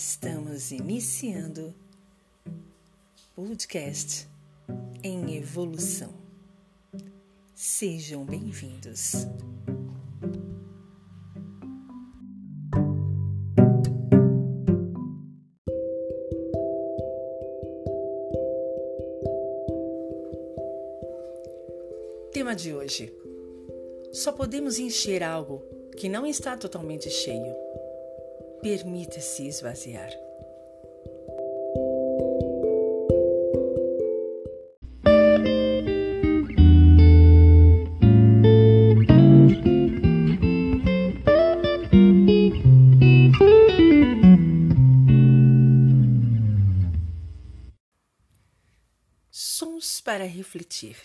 Estamos iniciando podcast em evolução. Sejam bem-vindos. Tema de hoje: Só podemos encher algo que não está totalmente cheio. Permita-se esvaziar. Sons para refletir.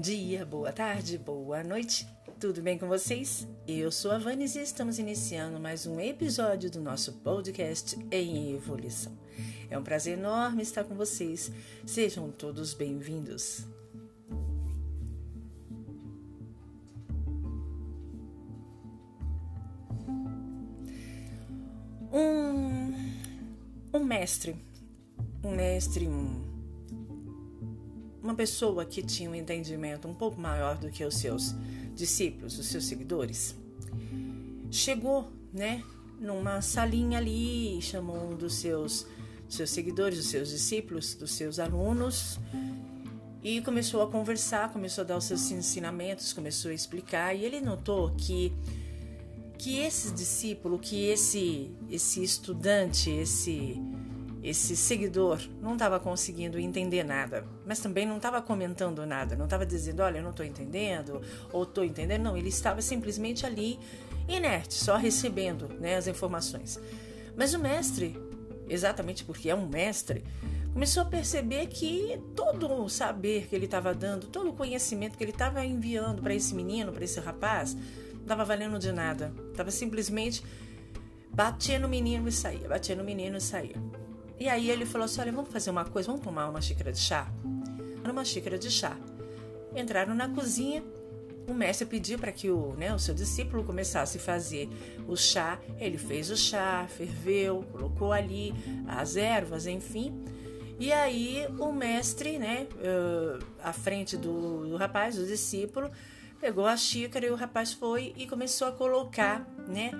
Bom dia, boa tarde, boa noite, tudo bem com vocês? Eu sou a Vanes e estamos iniciando mais um episódio do nosso podcast em evolução. É um prazer enorme estar com vocês, sejam todos bem-vindos. Um, um mestre, um mestre, um uma pessoa que tinha um entendimento um pouco maior do que os seus discípulos, os seus seguidores, chegou, né, numa salinha ali, chamou um dos seus seus seguidores, dos seus discípulos, dos seus alunos e começou a conversar, começou a dar os seus ensinamentos, começou a explicar e ele notou que que esse discípulo, que esse esse estudante, esse esse seguidor não estava conseguindo entender nada, mas também não estava comentando nada, não estava dizendo, olha, eu não estou entendendo, ou estou entendendo, não, ele estava simplesmente ali inerte, só recebendo né, as informações. Mas o mestre, exatamente porque é um mestre, começou a perceber que todo o saber que ele estava dando, todo o conhecimento que ele estava enviando para esse menino, para esse rapaz, não estava valendo de nada. Estava simplesmente batia no menino e saía, batia no menino e saía. E aí ele falou assim: olha, vamos fazer uma coisa, vamos tomar uma xícara de chá? Uma xícara de chá. Entraram na cozinha, o mestre pediu para que o, né, o seu discípulo começasse a fazer o chá. Ele fez o chá, ferveu, colocou ali as ervas, enfim. E aí o mestre, né, uh, à frente do, do rapaz, do discípulo, pegou a xícara e o rapaz foi e começou a colocar, né,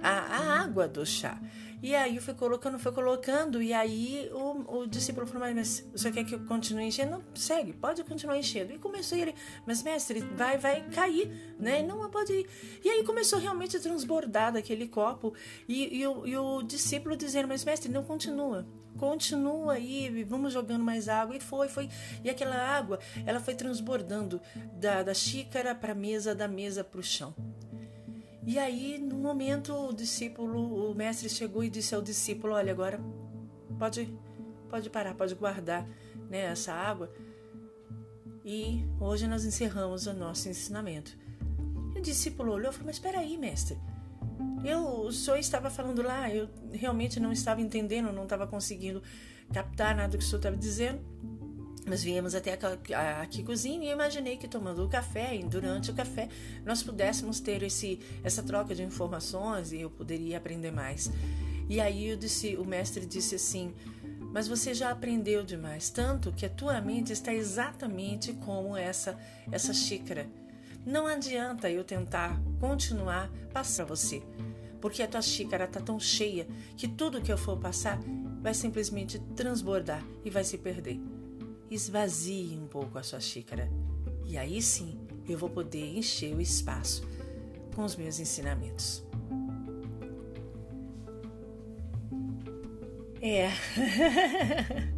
a, a água do chá. E aí foi colocando, foi colocando, e aí o, o discípulo falou, mas você quer que eu continue enchendo? Não, segue, pode continuar enchendo. E começou ele, mas mestre, vai, vai cair, né? Não pode ir. E aí começou realmente a transbordar daquele copo, e, e, o, e o discípulo dizendo, mas mestre, não continua, continua aí, vamos jogando mais água. E foi, foi. E aquela água, ela foi transbordando da, da xícara para a mesa, da mesa para o chão. E aí, no momento, o discípulo, o mestre chegou e disse ao discípulo: Olha, agora pode, pode parar, pode guardar né, essa água. E hoje nós encerramos o nosso ensinamento. E o discípulo olhou e falou: Mas espera aí, mestre. Eu, o senhor estava falando lá, eu realmente não estava entendendo, não estava conseguindo captar nada que o senhor estava dizendo. Nós viemos até aqui cozinha e imaginei que tomando o café e durante o café nós pudéssemos ter esse, essa troca de informações e eu poderia aprender mais. E aí disse, o mestre disse assim: Mas você já aprendeu demais, tanto que a tua mente está exatamente como essa, essa xícara. Não adianta eu tentar continuar passar você, porque a tua xícara está tão cheia que tudo que eu for passar vai simplesmente transbordar e vai se perder esvazie um pouco a sua xícara. E aí sim eu vou poder encher o espaço com os meus ensinamentos. É.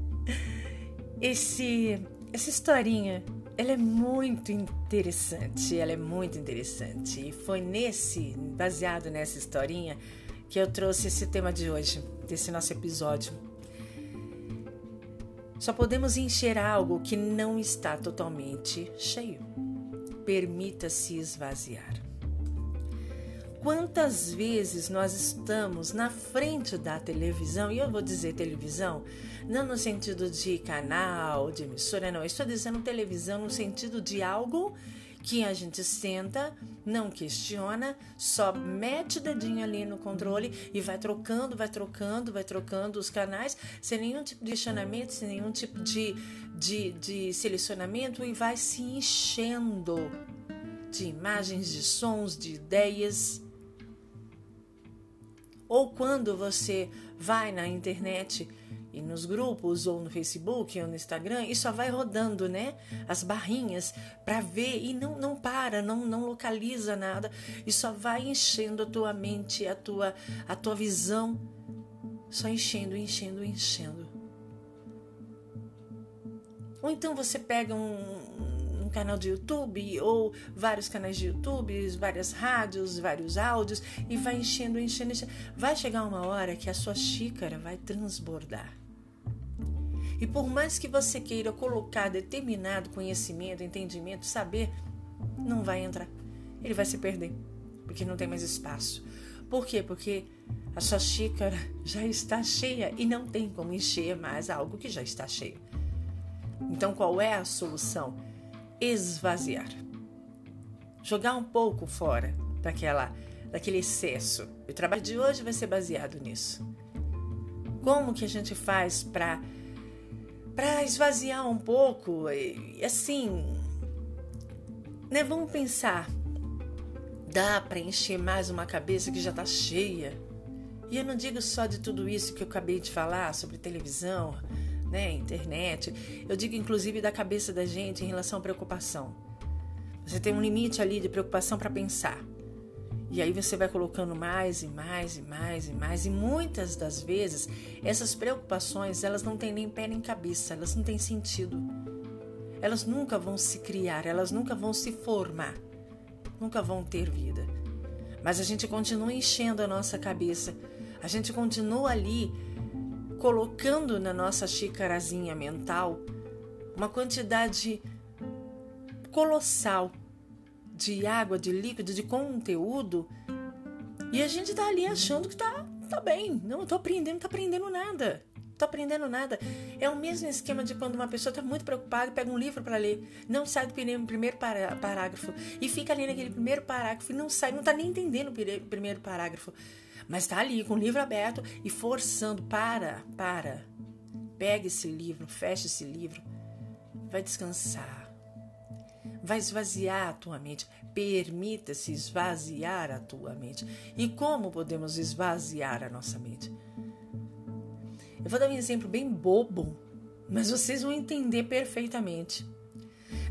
Esse essa historinha, ela é muito interessante, ela é muito interessante. E foi nesse, baseado nessa historinha, que eu trouxe esse tema de hoje, desse nosso episódio só podemos encher algo que não está totalmente cheio. Permita-se esvaziar. Quantas vezes nós estamos na frente da televisão, e eu vou dizer televisão, não no sentido de canal, de emissora, não, eu estou dizendo televisão no sentido de algo que a gente senta, não questiona, só mete dedinho ali no controle e vai trocando, vai trocando, vai trocando os canais, sem nenhum tipo de questionamento, sem nenhum tipo de, de, de selecionamento e vai se enchendo de imagens, de sons, de ideias. Ou quando você vai na internet e nos grupos ou no Facebook ou no Instagram e só vai rodando, né? As barrinhas para ver e não não para, não não localiza nada e só vai enchendo a tua mente, a tua a tua visão, só enchendo, enchendo, enchendo. Ou então você pega um, um canal de YouTube ou vários canais de YouTube, várias rádios, vários áudios e vai enchendo, enchendo, enchendo. Vai chegar uma hora que a sua xícara vai transbordar. E por mais que você queira colocar determinado conhecimento, entendimento, saber, não vai entrar. Ele vai se perder, porque não tem mais espaço. Por quê? Porque a sua xícara já está cheia e não tem como encher mais algo que já está cheio. Então, qual é a solução? Esvaziar. Jogar um pouco fora daquela, daquele excesso. O trabalho de hoje vai ser baseado nisso. Como que a gente faz para para esvaziar um pouco, e, assim, né, vamos pensar, dá para encher mais uma cabeça que já está cheia. E eu não digo só de tudo isso que eu acabei de falar sobre televisão, né, internet. Eu digo inclusive da cabeça da gente em relação à preocupação. Você tem um limite ali de preocupação para pensar. E aí você vai colocando mais e mais e mais e mais e muitas das vezes essas preocupações, elas não têm nem pé nem cabeça, elas não têm sentido. Elas nunca vão se criar, elas nunca vão se formar. Nunca vão ter vida. Mas a gente continua enchendo a nossa cabeça. A gente continua ali colocando na nossa xicarazinha mental uma quantidade colossal de água, de líquido, de conteúdo, e a gente tá ali achando que tá, tá bem. Não, eu tô aprendendo, não tá aprendendo nada. Tô aprendendo nada. É o mesmo esquema de quando uma pessoa tá muito preocupada, pega um livro para ler, não sai do primeiro parágrafo e fica ali naquele primeiro parágrafo e não sai, não tá nem entendendo o primeiro parágrafo. Mas tá ali com o livro aberto e forçando, para, para. Pega esse livro, fecha esse livro, vai descansar vai esvaziar a tua mente. Permita-se esvaziar a tua mente. E como podemos esvaziar a nossa mente? Eu vou dar um exemplo bem bobo, mas vocês vão entender perfeitamente.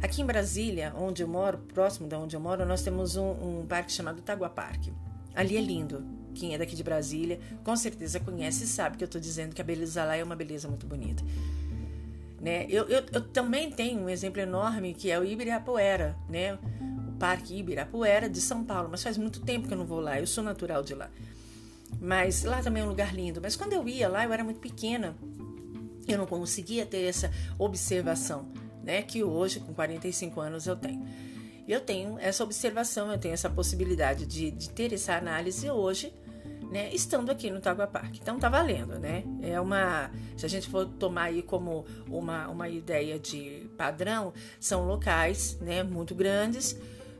Aqui em Brasília, onde eu moro, próximo de onde eu moro, nós temos um, um parque chamado Tagua Parque. Ali é lindo. Quem é daqui de Brasília com certeza conhece e sabe que eu estou dizendo que a beleza lá é uma beleza muito bonita. Né? Eu, eu, eu, também tenho um exemplo enorme que é o Ibirapuera, né? o Parque Ibirapuera de São Paulo, mas faz muito tempo que eu não vou lá, eu sou natural de lá. Mas lá também é um lugar lindo. Mas quando eu ia lá, eu era muito pequena, eu não conseguia ter essa observação, né? Que hoje, com 45 anos, eu tenho. Eu tenho essa observação, eu tenho essa possibilidade de, de ter essa análise hoje né, estando aqui no Tagua Park. Então tá valendo, né? É uma, se a gente for tomar aí como uma, uma ideia de padrão, são locais, né, muito grandes,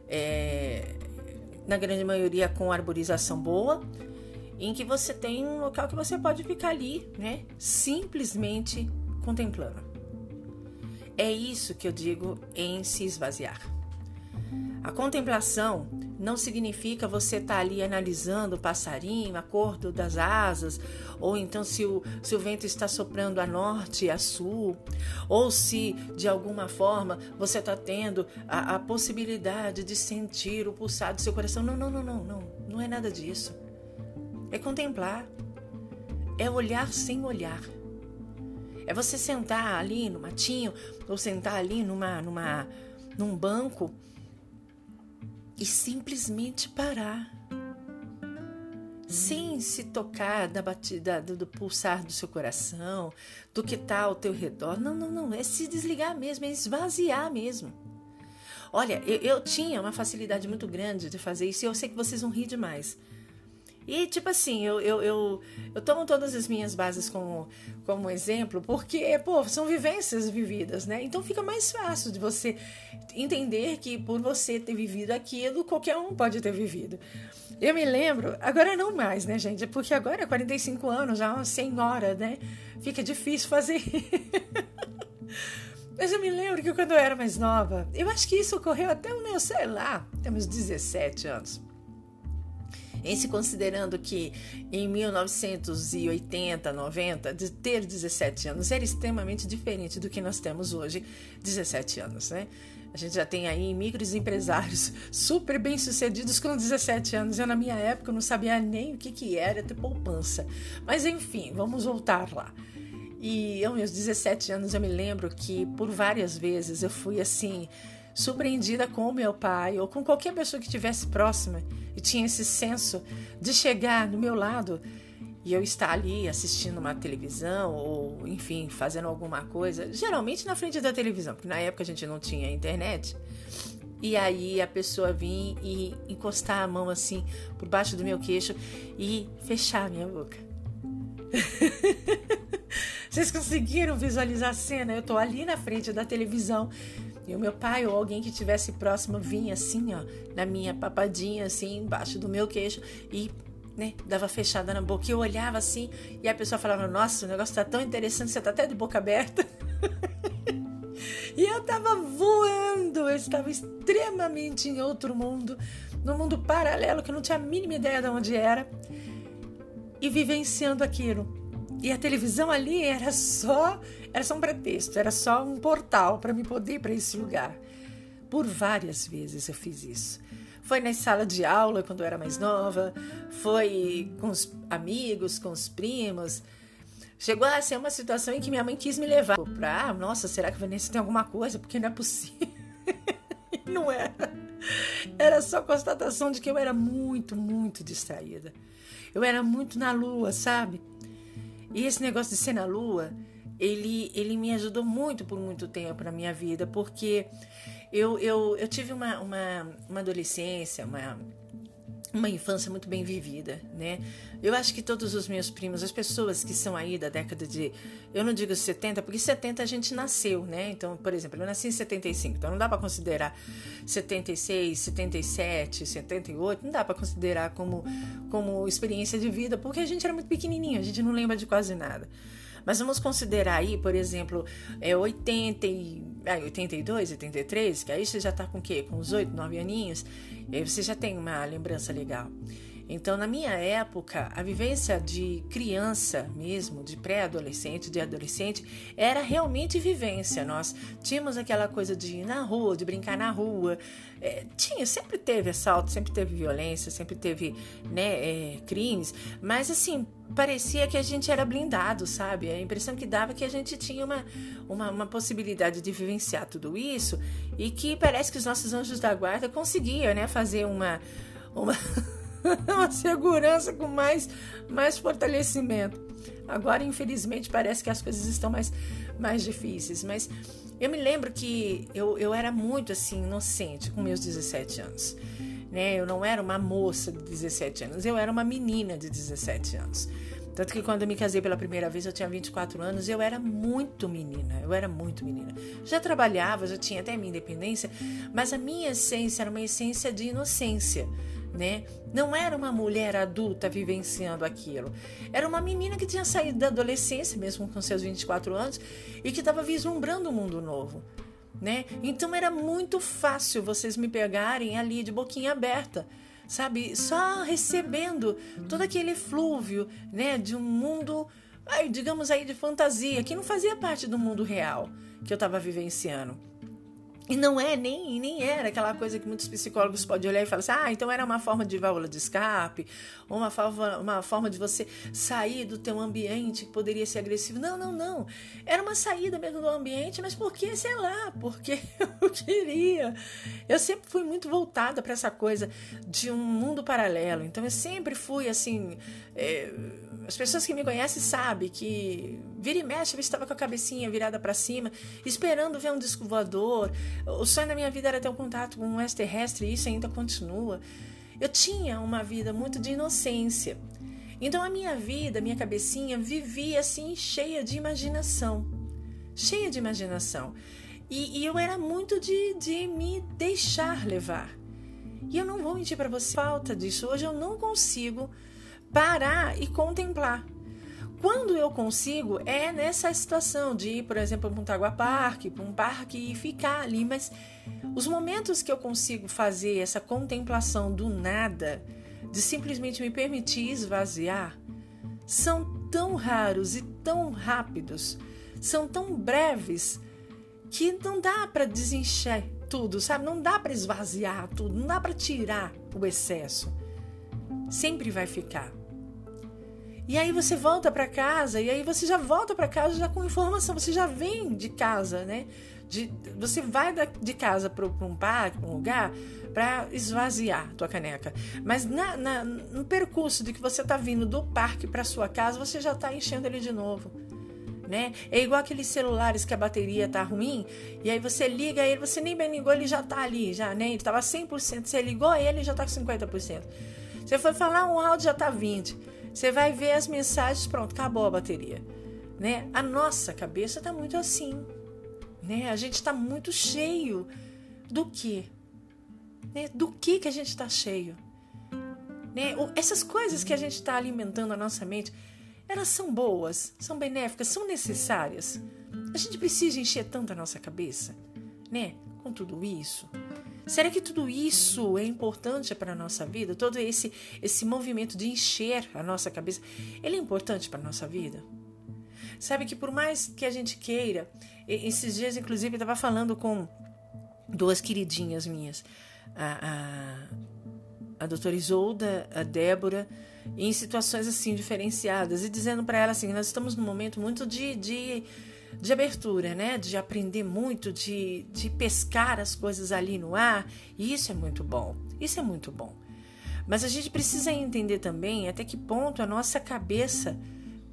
é, na grande maioria com arborização boa, em que você tem um local que você pode ficar ali, né, simplesmente contemplando. É isso que eu digo em se esvaziar. A contemplação não significa você estar tá ali analisando o passarinho, a cor das asas, ou então se o, se o vento está soprando a norte a sul, ou se de alguma forma você está tendo a, a possibilidade de sentir o pulsar do seu coração. Não, não, não, não, não, não é nada disso. É contemplar, é olhar sem olhar. É você sentar ali no matinho, ou sentar ali numa, numa, num banco e simplesmente parar. Sem se tocar da batida do, do, pulsar do seu coração, do que está ao teu redor. Não, não, não. É se desligar mesmo, é esvaziar mesmo. Olha, eu, eu tinha uma facilidade muito grande de fazer isso e eu sei que vocês vão rir demais. E, tipo assim, eu, eu, eu, eu tomo todas as minhas bases como, como exemplo, porque, pô, são vivências vividas, né? Então fica mais fácil de você entender que por você ter vivido aquilo, qualquer um pode ter vivido. Eu me lembro, agora não mais, né, gente? Porque agora, 45 anos, já uma senhora, né? Fica difícil fazer. Mas eu me lembro que quando eu era mais nova, eu acho que isso ocorreu até o meu, sei lá, temos 17 anos em se considerando que em 1980, 90, de ter 17 anos era extremamente diferente do que nós temos hoje, 17 anos, né? A gente já tem aí micros empresários super bem sucedidos com 17 anos. Eu, na minha época, não sabia nem o que, que era ter poupança. Mas, enfim, vamos voltar lá. E eu, meus 17 anos, eu me lembro que por várias vezes eu fui assim surpreendida com o meu pai ou com qualquer pessoa que estivesse próxima e tinha esse senso de chegar no meu lado e eu estar ali assistindo uma televisão ou, enfim, fazendo alguma coisa, geralmente na frente da televisão, porque na época a gente não tinha internet. E aí a pessoa vir e encostar a mão assim por baixo do meu queixo e fechar a minha boca. Vocês conseguiram visualizar a cena? Eu tô ali na frente da televisão e o meu pai ou alguém que estivesse próximo vinha assim, ó, na minha papadinha, assim, embaixo do meu queixo e né, dava fechada na boca. E eu olhava assim e a pessoa falava: Nossa, o negócio tá tão interessante, você tá até de boca aberta. e eu tava voando, eu estava extremamente em outro mundo, num mundo paralelo que eu não tinha a mínima ideia de onde era, e vivenciando aquilo. E a televisão ali era só, era só um pretexto, era só um portal para me poder ir para esse lugar. Por várias vezes eu fiz isso. foi na sala de aula quando eu era mais nova, foi com os amigos, com os primos. Chegou a ser uma situação em que minha mãe quis me levar pra, ah, nossa, será que a Vanessa tem alguma coisa? Porque não é possível. não era. Era só constatação de que eu era muito, muito distraída. Eu era muito na lua, sabe? E esse negócio de ser na lua, ele, ele me ajudou muito por muito tempo na minha vida, porque eu, eu, eu tive uma, uma, uma adolescência, uma, uma infância muito bem vivida, né? Eu acho que todos os meus primos, as pessoas que são aí da década de, eu não digo 70, porque 70 a gente nasceu, né? Então, por exemplo, eu nasci em 75, então não dá para considerar 76, 77, 78, não dá para considerar como como experiência de vida, porque a gente era muito pequenininho, a gente não lembra de quase nada. Mas vamos considerar aí, por exemplo, é 80 e, ah, 82, 83, que aí você já está com o quê? Com uns 8, 9 aninhos, aí você já tem uma lembrança legal. Então, na minha época, a vivência de criança mesmo, de pré-adolescente, de adolescente, era realmente vivência. Nós tínhamos aquela coisa de ir na rua, de brincar na rua. É, tinha, sempre teve assalto, sempre teve violência, sempre teve né, é, crimes, mas assim, parecia que a gente era blindado, sabe? A impressão que dava é que a gente tinha uma, uma, uma possibilidade de vivenciar tudo isso e que parece que os nossos anjos da guarda conseguiam né, fazer uma. uma uma segurança com mais, mais fortalecimento. Agora, infelizmente, parece que as coisas estão mais, mais difíceis. Mas eu me lembro que eu, eu era muito assim, inocente com meus 17 anos. Né? Eu não era uma moça de 17 anos, eu era uma menina de 17 anos. Tanto que quando eu me casei pela primeira vez, eu tinha 24 anos, eu era muito menina, eu era muito menina. Já trabalhava, já tinha até minha independência, mas a minha essência era uma essência de inocência né? Não era uma mulher adulta vivenciando aquilo. Era uma menina que tinha saído da adolescência, mesmo com seus 24 anos, e que estava vislumbrando um mundo novo. Né? Então era muito fácil vocês me pegarem ali de boquinha aberta, sabe? Só recebendo todo aquele flúvio, né, de um mundo, digamos aí de fantasia, que não fazia parte do mundo real que eu estava vivenciando. E não é nem, nem era aquela coisa que muitos psicólogos podem olhar e falar assim: ah, então era uma forma de válvula de escape, ou uma forma, uma forma de você sair do teu ambiente que poderia ser agressivo. Não, não, não. Era uma saída mesmo do ambiente, mas porque, sei lá, porque eu queria. Eu sempre fui muito voltada para essa coisa de um mundo paralelo. Então eu sempre fui assim. É, as pessoas que me conhecem sabem que vira e mexe eu estava com a cabecinha virada para cima, esperando ver um disco voador. O sonho da minha vida era ter um contato com um extraterrestre e isso ainda continua. Eu tinha uma vida muito de inocência. Então a minha vida, minha cabecinha vivia assim cheia de imaginação. Cheia de imaginação. E, e eu era muito de, de me deixar levar. E eu não vou mentir para você, falta disso. Hoje eu não consigo parar e contemplar. Quando eu consigo, é nessa situação de ir, por exemplo, para um Tagua Park, para um parque e ficar ali, mas os momentos que eu consigo fazer essa contemplação do nada, de simplesmente me permitir esvaziar, são tão raros e tão rápidos, são tão breves, que não dá para desencher tudo, sabe? Não dá para esvaziar tudo, não dá para tirar o excesso. Sempre vai ficar. E aí você volta para casa e aí você já volta para casa já com informação, você já vem de casa, né? De, você vai da, de casa para um parque, um lugar, para esvaziar tua caneca. Mas na, na, no percurso de que você está vindo do parque para sua casa, você já está enchendo ele de novo. Né? É igual aqueles celulares que a bateria tá ruim, e aí você liga ele, você nem bem ligou, ele já tá ali, já, né? Ele tava 100%, você ligou ele, já tá com 50%. Você foi falar um áudio, já tá 20%. Você vai ver as mensagens, pronto, acabou a bateria. Né? A nossa cabeça está muito assim. Né? A gente está muito cheio do que? Né? Do que que a gente está cheio? Né? Essas coisas que a gente está alimentando a nossa mente, elas são boas, são benéficas, são necessárias. A gente precisa encher tanto a nossa cabeça, né? Com tudo isso. Será que tudo isso é importante para a nossa vida? Todo esse, esse movimento de encher a nossa cabeça, ele é importante para a nossa vida? Sabe que por mais que a gente queira, esses dias, inclusive, eu estava falando com duas queridinhas minhas, a, a doutora Isolda, a Débora, em situações assim diferenciadas e dizendo para ela assim: nós estamos num momento muito de, de, de abertura, né? De aprender muito, de, de pescar as coisas ali no ar, e isso é muito bom. Isso é muito bom. Mas a gente precisa entender também até que ponto a nossa cabeça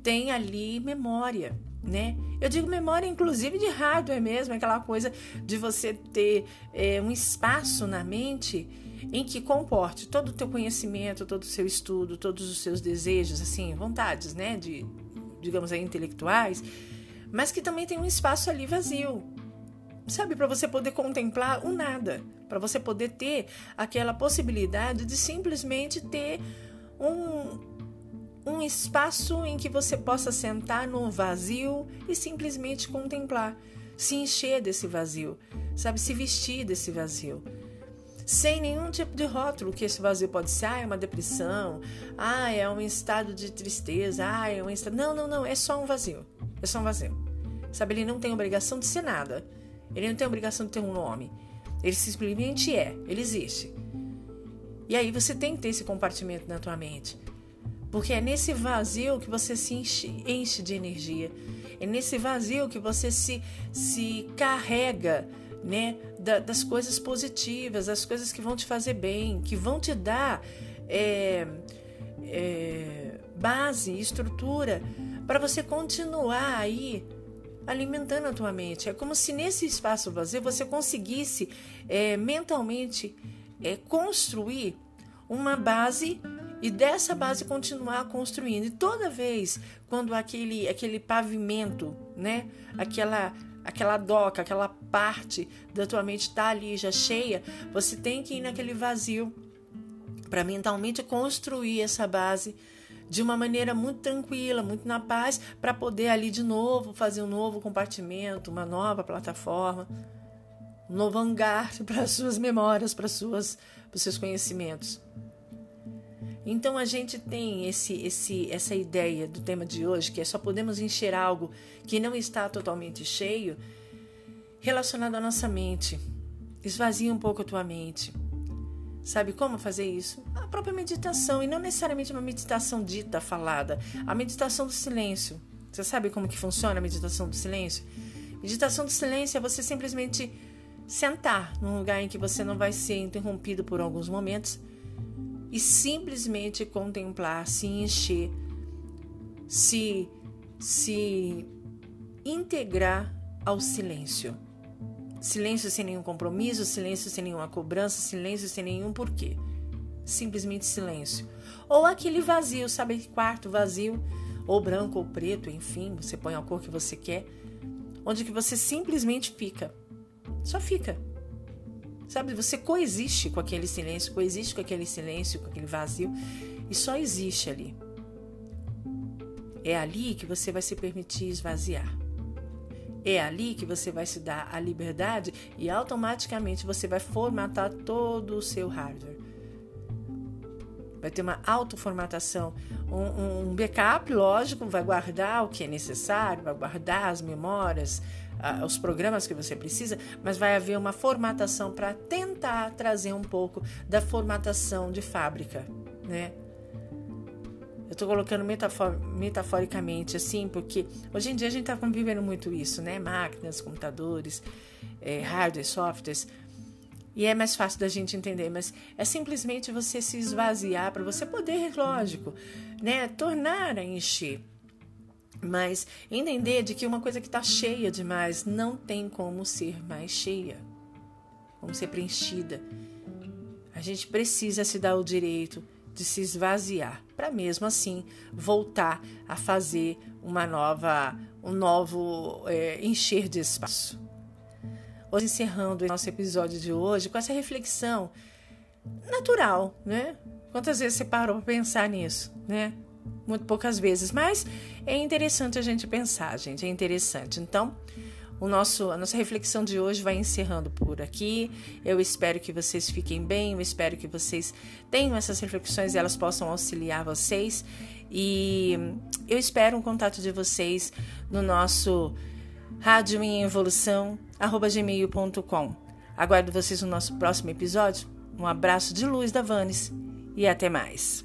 tem ali memória, né? Eu digo memória, inclusive de hardware mesmo, aquela coisa de você ter é, um espaço na mente em que comporte todo o teu conhecimento, todo o seu estudo, todos os seus desejos, assim, vontades, né, de, digamos aí, intelectuais, mas que também tem um espaço ali vazio, sabe, para você poder contemplar o nada, para você poder ter aquela possibilidade de simplesmente ter um um espaço em que você possa sentar no vazio e simplesmente contemplar, se encher desse vazio, sabe, se vestir desse vazio sem nenhum tipo de rótulo que esse vazio pode ser, ah, é uma depressão, ah, é um estado de tristeza, ah, é um estado. Não, não, não, é só um vazio. É só um vazio. Sabe, ele não tem obrigação de ser nada. Ele não tem obrigação de ter um nome. Ele simplesmente é, ele existe. E aí você tem que ter esse compartimento na tua mente. Porque é nesse vazio que você se enche, enche de energia. É nesse vazio que você se, se carrega né, da, das coisas positivas, das coisas que vão te fazer bem, que vão te dar é, é, base, estrutura para você continuar aí alimentando a tua mente. É como se nesse espaço vazio você conseguisse é, mentalmente é, construir uma base e dessa base continuar construindo. E toda vez quando aquele aquele pavimento, né, aquela aquela doca, aquela parte da tua mente está ali já cheia, você tem que ir naquele vazio para mentalmente construir essa base de uma maneira muito tranquila, muito na paz, para poder ali de novo fazer um novo compartimento, uma nova plataforma, um novo hangar para as suas memórias, para suas para os seus conhecimentos. Então a gente tem esse, esse, essa ideia do tema de hoje, que é só podemos encher algo que não está totalmente cheio, relacionado à nossa mente. Esvazia um pouco a tua mente. Sabe como fazer isso? A própria meditação, e não necessariamente uma meditação dita, falada, a meditação do silêncio. Você sabe como que funciona a meditação do silêncio? Meditação do silêncio é você simplesmente sentar num lugar em que você não vai ser interrompido por alguns momentos e simplesmente contemplar, se encher, se, se integrar ao silêncio. Silêncio sem nenhum compromisso, silêncio sem nenhuma cobrança, silêncio sem nenhum porquê. Simplesmente silêncio. Ou aquele vazio, sabe? Quarto vazio, ou branco ou preto, enfim, você põe a cor que você quer, onde que você simplesmente fica. Só fica. Sabe, você coexiste com aquele silêncio, coexiste com aquele silêncio, com aquele vazio, e só existe ali. É ali que você vai se permitir esvaziar. É ali que você vai se dar a liberdade e automaticamente você vai formatar todo o seu hardware. Vai ter uma autoformatação, um, um backup, lógico, vai guardar o que é necessário, vai guardar as memórias, os programas que você precisa, mas vai haver uma formatação para tentar trazer um pouco da formatação de fábrica, né? Eu estou colocando metafor metaforicamente assim, porque hoje em dia a gente está convivendo muito isso, né? Máquinas, computadores, é, hardware, softwares. E é mais fácil da gente entender, mas é simplesmente você se esvaziar para você poder, lógico, né, tornar a encher mas entender de que uma coisa que está cheia demais não tem como ser mais cheia, como ser preenchida. A gente precisa se dar o direito de se esvaziar, para mesmo assim voltar a fazer uma nova, um novo é, encher de espaço. Hoje encerrando o nosso episódio de hoje com essa reflexão natural, né? Quantas vezes você parou para pensar nisso, né? muito poucas vezes, mas é interessante a gente pensar, gente, é interessante. Então, o nosso, a nossa reflexão de hoje vai encerrando por aqui. Eu espero que vocês fiquem bem, eu espero que vocês tenham essas reflexões e elas possam auxiliar vocês. E eu espero um contato de vocês no nosso rádio em evolução gmail.com. Aguardo vocês no nosso próximo episódio. Um abraço de luz da Vanes e até mais.